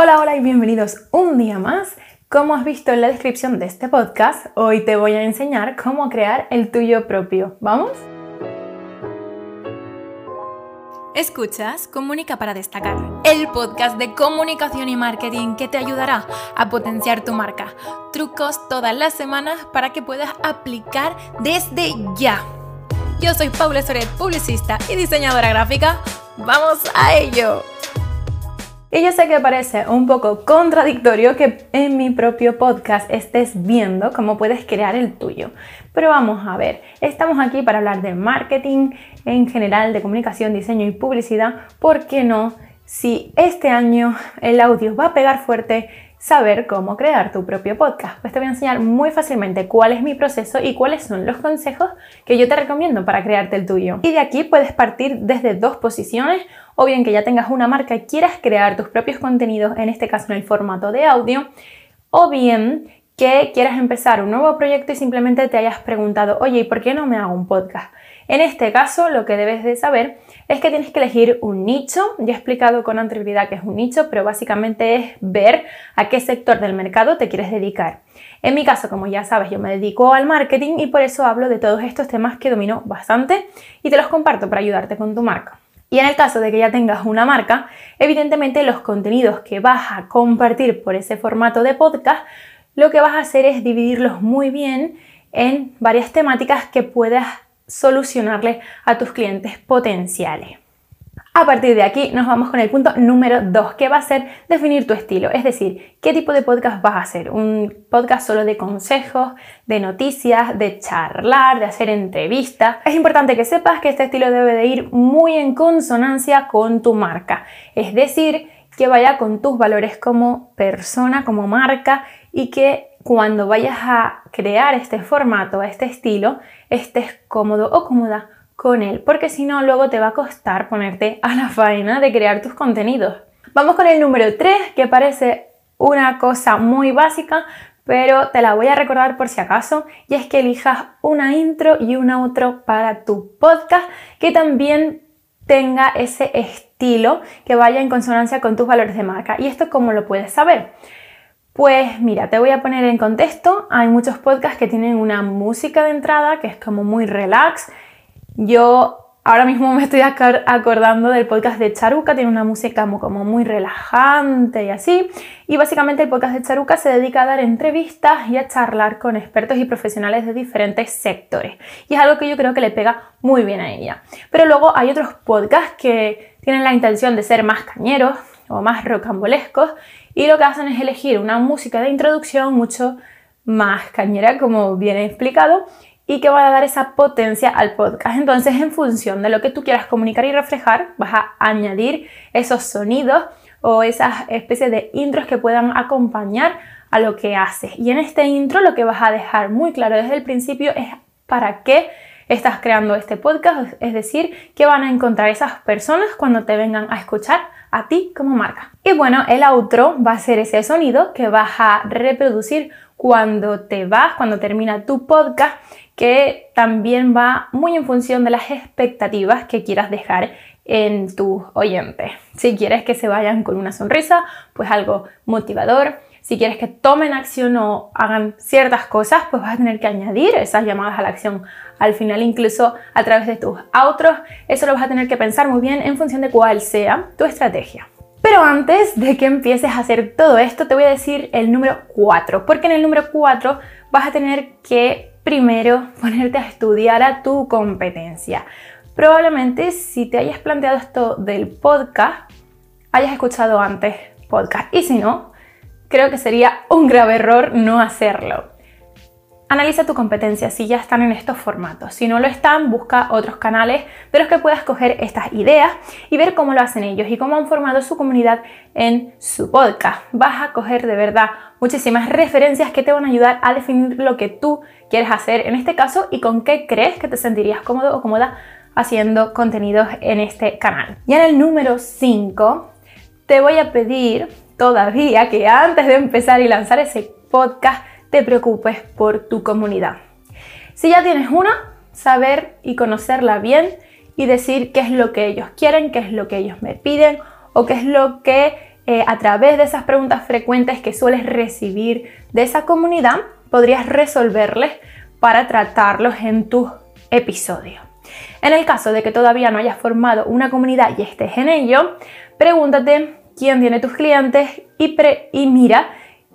Hola, hola y bienvenidos un día más. Como has visto en la descripción de este podcast, hoy te voy a enseñar cómo crear el tuyo propio. ¿Vamos? Escuchas Comunica para destacar, el podcast de comunicación y marketing que te ayudará a potenciar tu marca. Trucos todas las semanas para que puedas aplicar desde ya. Yo soy Paula Soret, publicista y diseñadora gráfica. ¡Vamos a ello! Y yo sé que parece un poco contradictorio que en mi propio podcast estés viendo cómo puedes crear el tuyo. Pero vamos a ver, estamos aquí para hablar de marketing en general, de comunicación, diseño y publicidad. ¿Por qué no? Si este año el audio va a pegar fuerte, saber cómo crear tu propio podcast. Pues te voy a enseñar muy fácilmente cuál es mi proceso y cuáles son los consejos que yo te recomiendo para crearte el tuyo. Y de aquí puedes partir desde dos posiciones o bien que ya tengas una marca y quieras crear tus propios contenidos, en este caso en el formato de audio, o bien que quieras empezar un nuevo proyecto y simplemente te hayas preguntado, oye, ¿y por qué no me hago un podcast? En este caso, lo que debes de saber es que tienes que elegir un nicho. Ya he explicado con anterioridad que es un nicho, pero básicamente es ver a qué sector del mercado te quieres dedicar. En mi caso, como ya sabes, yo me dedico al marketing y por eso hablo de todos estos temas que domino bastante y te los comparto para ayudarte con tu marca. Y en el caso de que ya tengas una marca, evidentemente los contenidos que vas a compartir por ese formato de podcast, lo que vas a hacer es dividirlos muy bien en varias temáticas que puedas solucionarle a tus clientes potenciales. A partir de aquí nos vamos con el punto número 2, que va a ser definir tu estilo, es decir, qué tipo de podcast vas a hacer. Un podcast solo de consejos, de noticias, de charlar, de hacer entrevistas. Es importante que sepas que este estilo debe de ir muy en consonancia con tu marca, es decir, que vaya con tus valores como persona, como marca y que cuando vayas a crear este formato, este estilo, estés cómodo o cómoda con él, porque si no, luego te va a costar ponerte a la faena de crear tus contenidos. Vamos con el número 3, que parece una cosa muy básica, pero te la voy a recordar por si acaso, y es que elijas una intro y una outro para tu podcast que también tenga ese estilo que vaya en consonancia con tus valores de marca. ¿Y esto cómo lo puedes saber? Pues mira, te voy a poner en contexto. Hay muchos podcasts que tienen una música de entrada que es como muy relax yo ahora mismo me estoy acordando del podcast de Charuca, tiene una música como, muy relajante y así. Y básicamente el podcast de Charuca se dedica a dar entrevistas y a charlar con expertos y profesionales de diferentes sectores. Y es algo que yo creo que le pega muy bien a ella. Pero luego hay otros podcasts que tienen la intención de ser más cañeros o más rocambolescos y lo que hacen es elegir una música de introducción mucho más cañera, como bien he explicado, y que va a dar esa potencia al podcast. Entonces, en función de lo que tú quieras comunicar y reflejar, vas a añadir esos sonidos o esas especies de intros que puedan acompañar a lo que haces. Y en este intro lo que vas a dejar muy claro desde el principio es para qué estás creando este podcast, es decir, qué van a encontrar esas personas cuando te vengan a escuchar a ti como marca. Y bueno, el outro va a ser ese sonido que vas a reproducir cuando te vas, cuando termina tu podcast que también va muy en función de las expectativas que quieras dejar en tus oyentes. Si quieres que se vayan con una sonrisa, pues algo motivador. Si quieres que tomen acción o hagan ciertas cosas, pues vas a tener que añadir esas llamadas a la acción al final, incluso a través de tus outros. Eso lo vas a tener que pensar muy bien en función de cuál sea tu estrategia. Pero antes de que empieces a hacer todo esto, te voy a decir el número 4, porque en el número 4 vas a tener que primero ponerte a estudiar a tu competencia. Probablemente si te hayas planteado esto del podcast, hayas escuchado antes podcast. Y si no, creo que sería un grave error no hacerlo. Analiza tu competencia si ya están en estos formatos. Si no lo están, busca otros canales de los que puedas coger estas ideas y ver cómo lo hacen ellos y cómo han formado su comunidad en su podcast. Vas a coger de verdad muchísimas referencias que te van a ayudar a definir lo que tú quieres hacer en este caso y con qué crees que te sentirías cómodo o cómoda haciendo contenidos en este canal. Y en el número 5 te voy a pedir todavía que antes de empezar y lanzar ese podcast te preocupes por tu comunidad. Si ya tienes una, saber y conocerla bien y decir qué es lo que ellos quieren, qué es lo que ellos me piden o qué es lo que eh, a través de esas preguntas frecuentes que sueles recibir de esa comunidad, podrías resolverles para tratarlos en tu episodio. En el caso de que todavía no hayas formado una comunidad y estés en ello, pregúntate quién tiene tus clientes y, y mira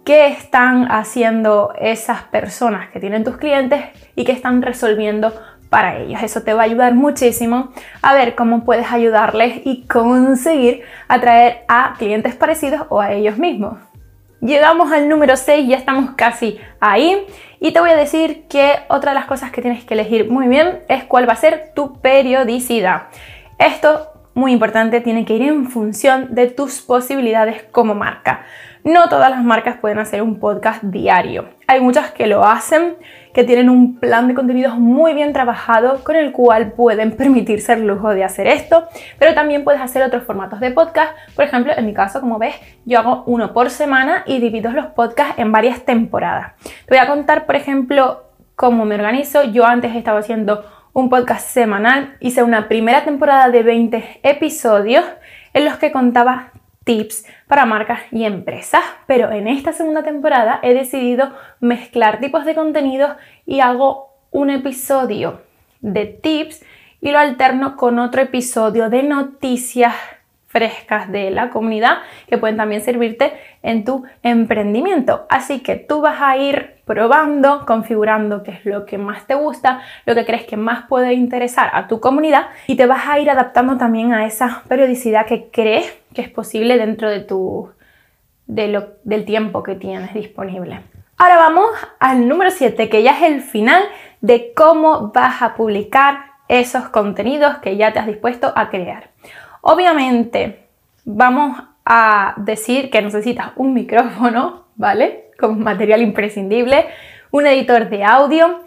qué están haciendo esas personas que tienen tus clientes y qué están resolviendo para ellos. Eso te va a ayudar muchísimo a ver cómo puedes ayudarles y conseguir atraer a clientes parecidos o a ellos mismos. Llegamos al número 6, ya estamos casi ahí. Y te voy a decir que otra de las cosas que tienes que elegir muy bien es cuál va a ser tu periodicidad. Esto, muy importante, tiene que ir en función de tus posibilidades como marca. No todas las marcas pueden hacer un podcast diario. Hay muchas que lo hacen, que tienen un plan de contenidos muy bien trabajado con el cual pueden permitirse el lujo de hacer esto, pero también puedes hacer otros formatos de podcast. Por ejemplo, en mi caso, como ves, yo hago uno por semana y divido los podcasts en varias temporadas. Te voy a contar, por ejemplo, cómo me organizo. Yo antes estaba haciendo un podcast semanal, hice una primera temporada de 20 episodios en los que contaba tips para marcas y empresas, pero en esta segunda temporada he decidido mezclar tipos de contenidos y hago un episodio de tips y lo alterno con otro episodio de noticias frescas de la comunidad que pueden también servirte en tu emprendimiento. Así que tú vas a ir probando, configurando qué es lo que más te gusta, lo que crees que más puede interesar a tu comunidad y te vas a ir adaptando también a esa periodicidad que crees que es posible dentro de tu, de lo, del tiempo que tienes disponible. Ahora vamos al número 7, que ya es el final de cómo vas a publicar esos contenidos que ya te has dispuesto a crear. Obviamente, vamos a decir que necesitas un micrófono, ¿vale? Como material imprescindible, un editor de audio,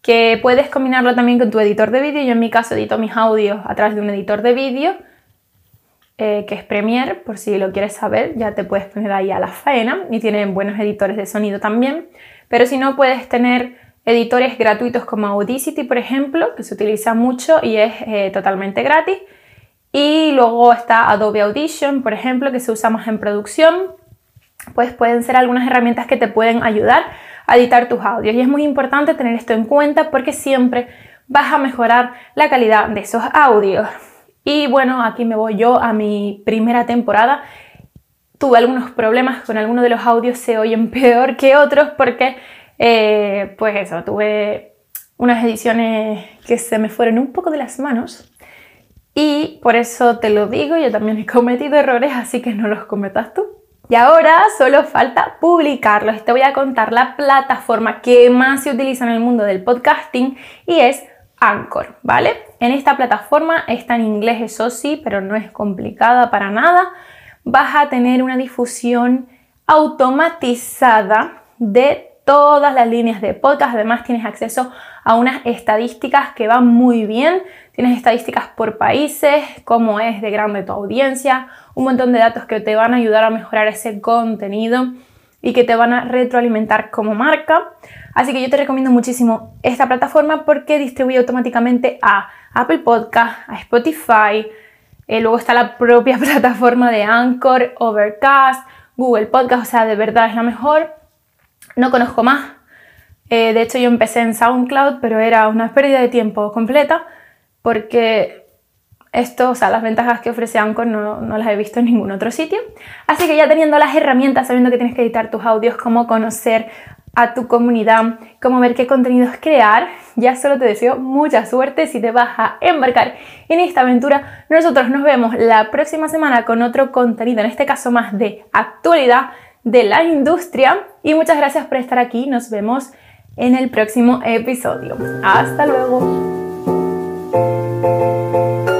que puedes combinarlo también con tu editor de vídeo. Yo en mi caso edito mis audios a través de un editor de vídeo, eh, que es Premiere, por si lo quieres saber, ya te puedes poner ahí a la faena y tienen buenos editores de sonido también. Pero si no, puedes tener editores gratuitos como Audacity, por ejemplo, que se utiliza mucho y es eh, totalmente gratis. Y luego está Adobe Audition, por ejemplo, que se usa más en producción. Pues pueden ser algunas herramientas que te pueden ayudar a editar tus audios. Y es muy importante tener esto en cuenta porque siempre vas a mejorar la calidad de esos audios. Y bueno, aquí me voy yo a mi primera temporada. Tuve algunos problemas con algunos de los audios, se oyen peor que otros porque, eh, pues eso, tuve unas ediciones que se me fueron un poco de las manos y por eso te lo digo, yo también he cometido errores, así que no los cometas tú. Y ahora solo falta publicarlos. Te voy a contar la plataforma que más se utiliza en el mundo del podcasting y es Anchor, ¿vale? En esta plataforma está en inglés, eso sí, pero no es complicada para nada. Vas a tener una difusión automatizada de todas las líneas de podcast. Además, tienes acceso a unas estadísticas que van muy bien. Tienes estadísticas por países, cómo es de grande tu audiencia, un montón de datos que te van a ayudar a mejorar ese contenido y que te van a retroalimentar como marca. Así que yo te recomiendo muchísimo esta plataforma porque distribuye automáticamente a Apple Podcast, a Spotify, eh, luego está la propia plataforma de Anchor, Overcast, Google Podcast, o sea, de verdad es la mejor. No conozco más. Eh, de hecho, yo empecé en SoundCloud, pero era una pérdida de tiempo completa porque esto, o sea, las ventajas que ofrece Anchor no, no, las he visto en ningún otro sitio. Así que ya teniendo las herramientas, sabiendo que tienes que editar tus audios, cómo conocer a tu comunidad, cómo ver qué contenidos crear, ya solo te deseo mucha suerte si te vas a embarcar en esta aventura. Nosotros nos vemos la próxima semana con otro contenido, en este caso más de actualidad de la industria. Y muchas gracias por estar aquí. Nos vemos en el próximo episodio. Hasta luego. Thank you.